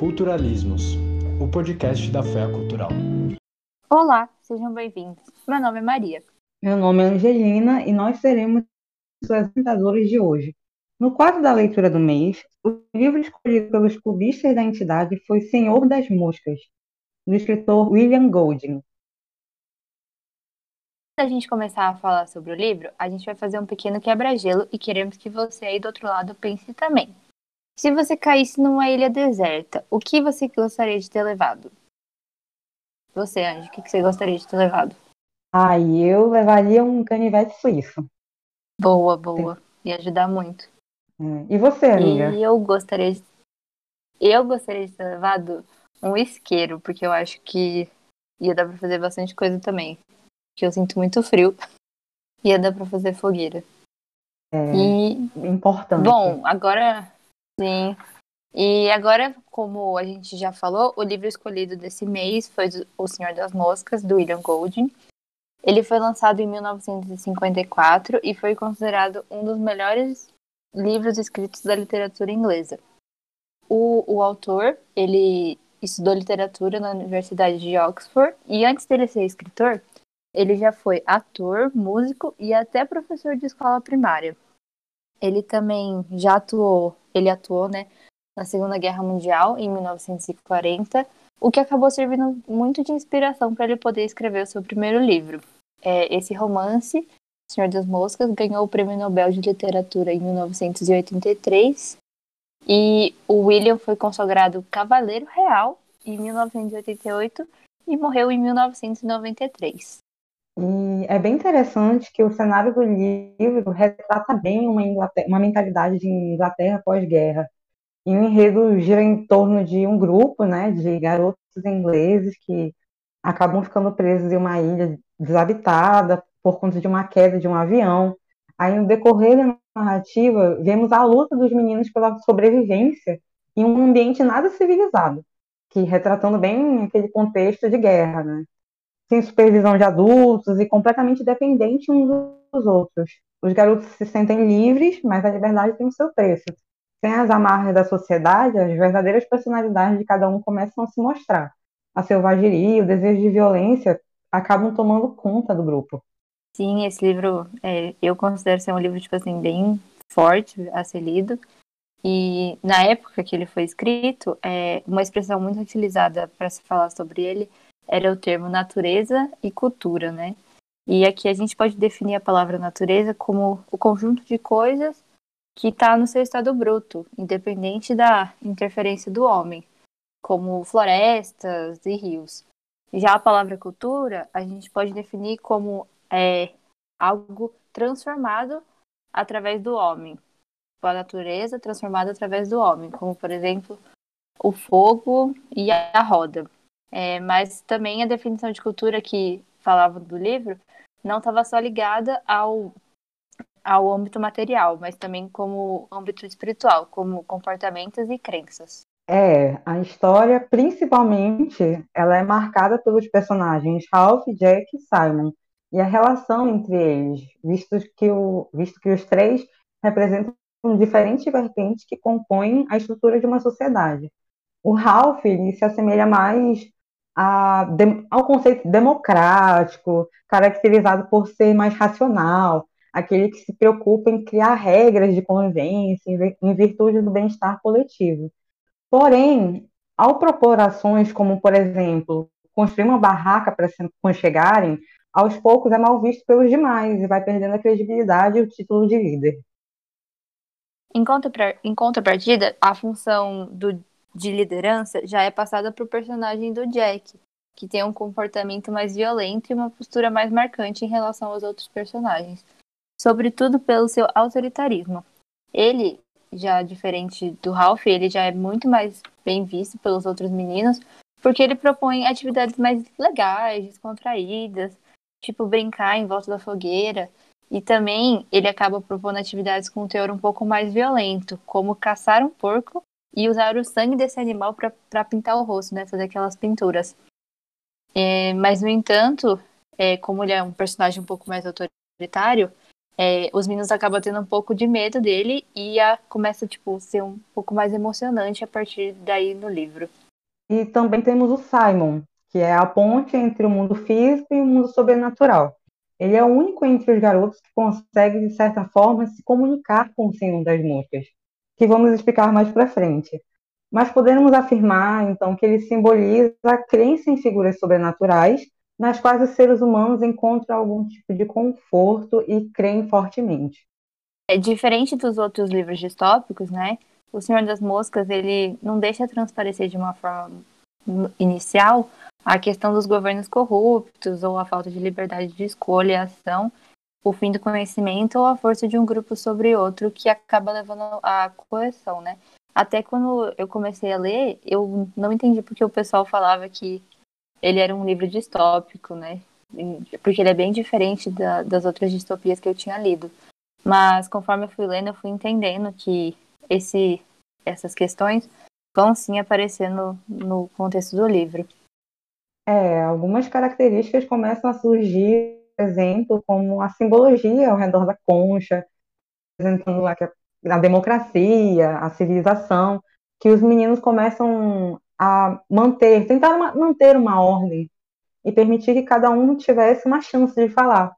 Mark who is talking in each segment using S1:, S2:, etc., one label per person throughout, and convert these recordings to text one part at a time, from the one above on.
S1: Culturalismos, o podcast da Fé Cultural.
S2: Olá, sejam bem-vindos. Meu nome é Maria.
S3: Meu nome é Angelina e nós seremos os apresentadores de hoje. No quadro da leitura do mês, o livro escolhido pelos clubistas da entidade foi Senhor das Moscas, do escritor William Golding. Antes
S2: da gente começar a falar sobre o livro, a gente vai fazer um pequeno quebra-gelo e queremos que você aí do outro lado pense também. Se você caísse numa ilha deserta, o que você gostaria de ter levado? Você, Anjo, o que você gostaria de ter levado?
S3: Ah, eu levaria um canivete suíço.
S2: Boa, boa. Ia ajudar muito.
S3: É. E você, amiga?
S2: E eu gostaria de... Eu gostaria de ter levado um isqueiro, porque eu acho que ia dar pra fazer bastante coisa também. Que eu sinto muito frio. Ia dar pra fazer fogueira.
S3: É,
S2: E,
S3: importante.
S2: bom, agora sim. E agora, como a gente já falou, o livro escolhido desse mês foi O Senhor das Moscas, do William Golding. Ele foi lançado em 1954 e foi considerado um dos melhores livros escritos da literatura inglesa. O, o autor, ele estudou literatura na Universidade de Oxford e antes dele ser escritor, ele já foi ator, músico e até professor de escola primária. Ele também já atuou, ele atuou, né, na Segunda Guerra Mundial em 1940, o que acabou servindo muito de inspiração para ele poder escrever o seu primeiro livro. É, esse romance, Senhor das Moscas, ganhou o Prêmio Nobel de Literatura em 1983 e o William foi consagrado Cavaleiro Real em 1988 e morreu em 1993.
S3: E é bem interessante que o cenário do livro retrata bem uma, uma mentalidade de Inglaterra pós-guerra. E o enredo gira em torno de um grupo né, de garotos ingleses que acabam ficando presos em uma ilha desabitada por conta de uma queda de um avião. Aí, no decorrer da narrativa, vemos a luta dos meninos pela sobrevivência em um ambiente nada civilizado, que retratando bem aquele contexto de guerra, né? Sem supervisão de adultos e completamente dependente uns dos outros. Os garotos se sentem livres, mas a liberdade tem o seu preço. Sem as amarras da sociedade, as verdadeiras personalidades de cada um começam a se mostrar. A selvageria, o desejo de violência acabam tomando conta do grupo.
S2: Sim, esse livro é, eu considero ser um livro tipo assim bem forte a ser lido. E na época que ele foi escrito, é, uma expressão muito utilizada para se falar sobre ele era o termo natureza e cultura, né? E aqui a gente pode definir a palavra natureza como o conjunto de coisas que está no seu estado bruto, independente da interferência do homem, como florestas e rios. Já a palavra cultura, a gente pode definir como é, algo transformado através do homem. A natureza transformada através do homem, como, por exemplo, o fogo e a roda. É, mas também a definição de cultura que falava do livro não estava só ligada ao, ao âmbito material, mas também como âmbito espiritual, como comportamentos e crenças.
S3: É, a história, principalmente, ela é marcada pelos personagens Ralph, Jack e Simon, e a relação entre eles, visto que, o, visto que os três representam diferentes vertentes que compõem a estrutura de uma sociedade. O Ralph se assemelha mais a, ao conceito democrático, caracterizado por ser mais racional, aquele que se preocupa em criar regras de convivência em virtude do bem-estar coletivo. Porém, ao propor ações como, por exemplo, construir uma barraca para se aconchegarem, aos poucos é mal visto pelos demais e vai perdendo a credibilidade e o título de líder.
S2: Em contrapartida, a função do, de liderança já é passada para o personagem do Jack, que tem um comportamento mais violento e uma postura mais marcante em relação aos outros personagens, sobretudo pelo seu autoritarismo. Ele, já diferente do Ralph, ele já é muito mais bem visto pelos outros meninos, porque ele propõe atividades mais legais, descontraídas, tipo brincar em volta da fogueira. E também ele acaba propondo atividades com um teor um pouco mais violento, como caçar um porco e usar o sangue desse animal para pintar o rosto, né? Fazer aquelas pinturas. É, mas, no entanto, é, como ele é um personagem um pouco mais autoritário, é, os meninos acabam tendo um pouco de medo dele e a, começa tipo ser um pouco mais emocionante a partir daí no livro.
S3: E também temos o Simon, que é a ponte entre o mundo físico e o mundo sobrenatural. Ele é o único entre os garotos que consegue, de certa forma, se comunicar com o Senhor das Moscas, que vamos explicar mais para frente. Mas podemos afirmar, então, que ele simboliza a crença em figuras sobrenaturais nas quais os seres humanos encontram algum tipo de conforto e creem fortemente.
S2: É diferente dos outros livros distópicos, né? O Senhor das Moscas, ele não deixa transparecer de uma forma inicial a questão dos governos corruptos ou a falta de liberdade de escolha e ação, o fim do conhecimento ou a força de um grupo sobre outro que acaba levando à coerção, né? Até quando eu comecei a ler, eu não entendi porque o pessoal falava que ele era um livro distópico, né? Porque ele é bem diferente da, das outras distopias que eu tinha lido. Mas conforme eu fui lendo, eu fui entendendo que esse, essas questões vão sim aparecer no, contexto do livro.
S3: É, algumas características começam a surgir, exemplo, como a simbologia ao redor da concha, representando a, a democracia, a civilização, que os meninos começam a manter, tentar manter uma ordem e permitir que cada um tivesse uma chance de falar.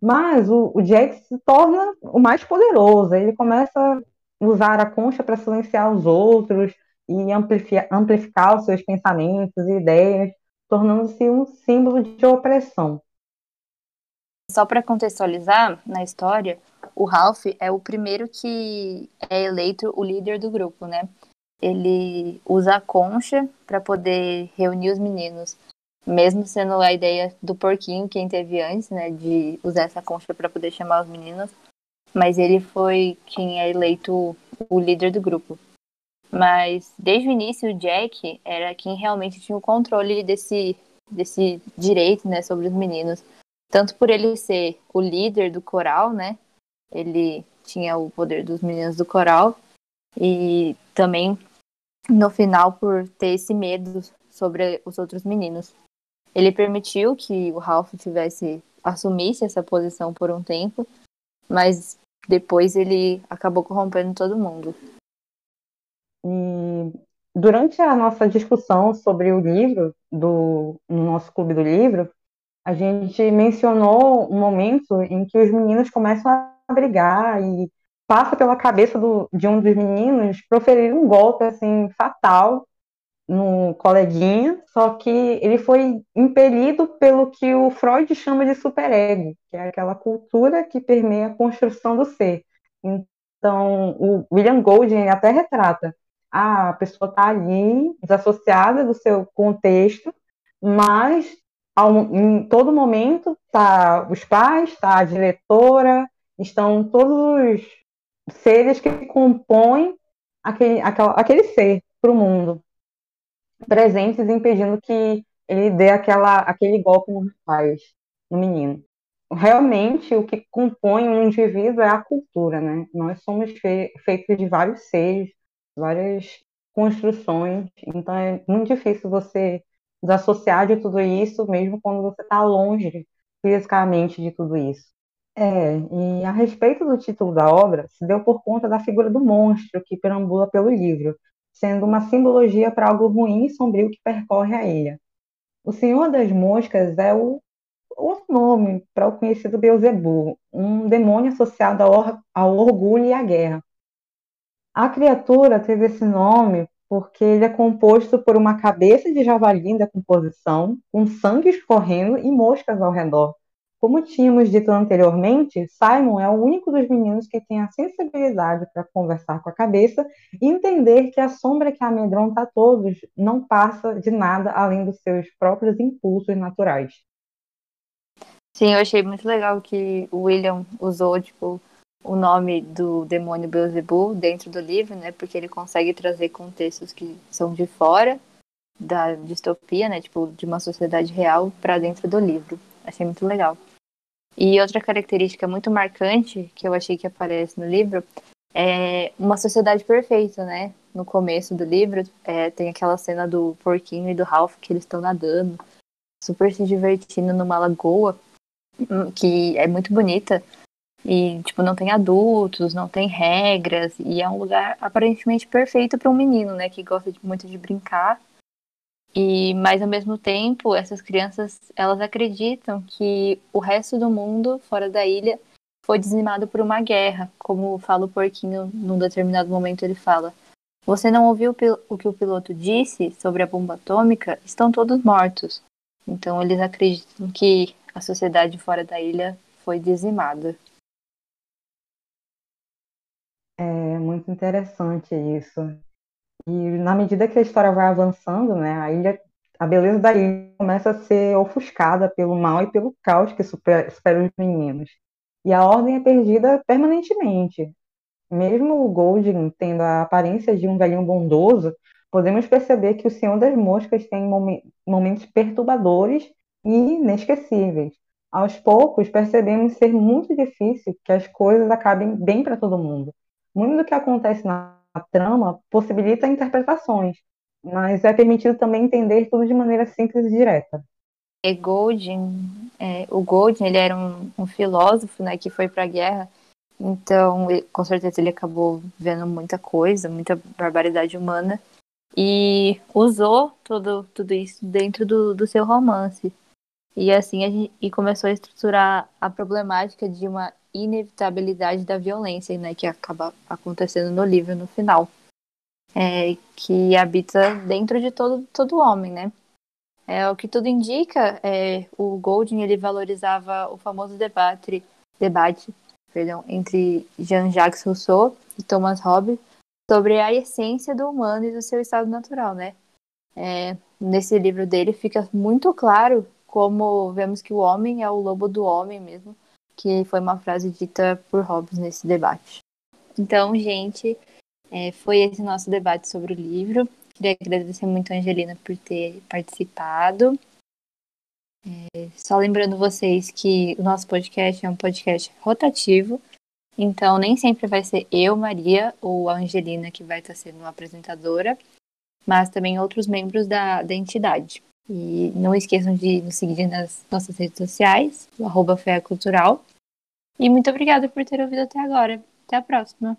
S3: Mas o, o Jack se torna o mais poderoso, ele começa a usar a concha para silenciar os outros e amplificar, amplificar os seus pensamentos e ideias, tornando-se um símbolo de opressão.
S2: Só para contextualizar na história, o Ralph é o primeiro que é eleito o líder do grupo, né? Ele usa a concha para poder reunir os meninos, mesmo sendo a ideia do porquinho quem teve antes, né, de usar essa concha para poder chamar os meninos, mas ele foi quem é eleito o líder do grupo. Mas desde o início o Jack era quem realmente tinha o controle desse desse direito, né, sobre os meninos. Tanto por ele ser o líder do coral, né? Ele tinha o poder dos meninos do coral e também no final por ter esse medo sobre os outros meninos. Ele permitiu que o Ralph tivesse assumisse essa posição por um tempo, mas depois ele acabou corrompendo todo mundo.
S3: E durante a nossa discussão sobre o livro, do, no nosso clube do livro, a gente mencionou um momento em que os meninos começam a brigar e passa pela cabeça do, de um dos meninos proferir um golpe assim fatal no coleguinha, só que ele foi impelido pelo que o Freud chama de superego, que é aquela cultura que permeia a construção do ser. Então, o William Golding até retrata a pessoa está ali, desassociada do seu contexto, mas ao, em todo momento tá os pais, tá a diretora, estão todos os seres que compõem aquele, aquele, aquele ser para o mundo, presentes impedindo que ele dê aquela, aquele golpe nos pais, no menino. Realmente, o que compõe um indivíduo é a cultura, né? Nós somos fe feitos de vários seres, várias construções, então é muito difícil você desassociar de tudo isso, mesmo quando você está longe fisicamente de tudo isso. É, e a respeito do título da obra, se deu por conta da figura do monstro que perambula pelo livro, sendo uma simbologia para algo ruim e sombrio que percorre a ilha. O Senhor das Moscas é o outro nome para o conhecido Beelzebub, um demônio associado ao, ao orgulho e à guerra. A criatura teve esse nome porque ele é composto por uma cabeça de javali em decomposição, com sangue escorrendo e moscas ao redor. Como tínhamos dito anteriormente, Simon é o único dos meninos que tem a sensibilidade para conversar com a cabeça e entender que a sombra que amedronta a todos não passa de nada além dos seus próprios impulsos naturais.
S2: Sim, eu achei muito legal que o William usou, tipo, o nome do demônio Beelzebub dentro do livro, né? Porque ele consegue trazer contextos que são de fora da distopia, né? Tipo, de uma sociedade real para dentro do livro. Achei muito legal. E outra característica muito marcante que eu achei que aparece no livro é uma sociedade perfeita, né? No começo do livro é, tem aquela cena do porquinho e do Ralph que eles estão nadando, super se divertindo numa lagoa, hum, que é muito bonita E, tipo, não tem adultos, não tem regras, e é um lugar aparentemente perfeito para um menino, né, que gosta muito de brincar. E, mas ao mesmo tempo, essas crianças, elas acreditam que o resto do mundo, fora da ilha, foi dizimado por uma guerra, como fala o porquinho num determinado momento ele fala: "Você não ouviu o que o piloto disse sobre a bomba atômica? Estão todos mortos". Então eles acreditam que a sociedade fora da ilha foi dizimada.
S3: É muito interessante isso. E na medida que a história vai avançando, né, a ilha, a beleza da ilha começa a ser ofuscada pelo mal e pelo caos que supera, supera os meninos. E a ordem é perdida permanentemente. Mesmo o Golding tendo a aparência de um velhinho bondoso, podemos perceber que o Senhor das Moscas tem momentos perturbadores e inesquecíveis. Aos poucos, percebemos ser muito difícil que as coisas acabem bem para todo mundo. Muito do que acontece na trama possibilita interpretações, mas é permitido também entender tudo de maneira simples e direta.
S2: E Golding, é, o Golding, ele era um, um filósofo, né, que foi para a guerra, então com certeza ele acabou vendo muita coisa, muita barbaridade humana, e usou tudo, tudo isso dentro do, do seu romance. E assim a gente, e começou a estruturar a problemática de uma inevitabilidade da violência, né, que acaba acontecendo no livro no final, é, que habita dentro de todo todo homem, né? É, o que tudo indica, é, o Golding ele valorizava o famoso debate, debate perdão, entre Jean-Jacques Rousseau e Thomas Hobbes sobre a essência do humano e do seu estado natural, né? É, nesse livro dele fica muito claro como vemos que o homem é o lobo do homem mesmo, que foi uma frase dita por Hobbes nesse debate. Então, gente, é, foi esse nosso debate sobre o livro. Queria agradecer muito a Angelina por ter participado. É, só lembrando vocês que o nosso podcast é um podcast rotativo. Então, nem sempre vai ser eu, Maria, ou a Angelina que vai estar sendo apresentadora, mas também outros membros da, da entidade. E não esqueçam de nos seguir nas nossas redes sociais, o arroba Cultural. E muito obrigada por ter ouvido até agora. Até a próxima.